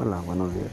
Hola, buenos días.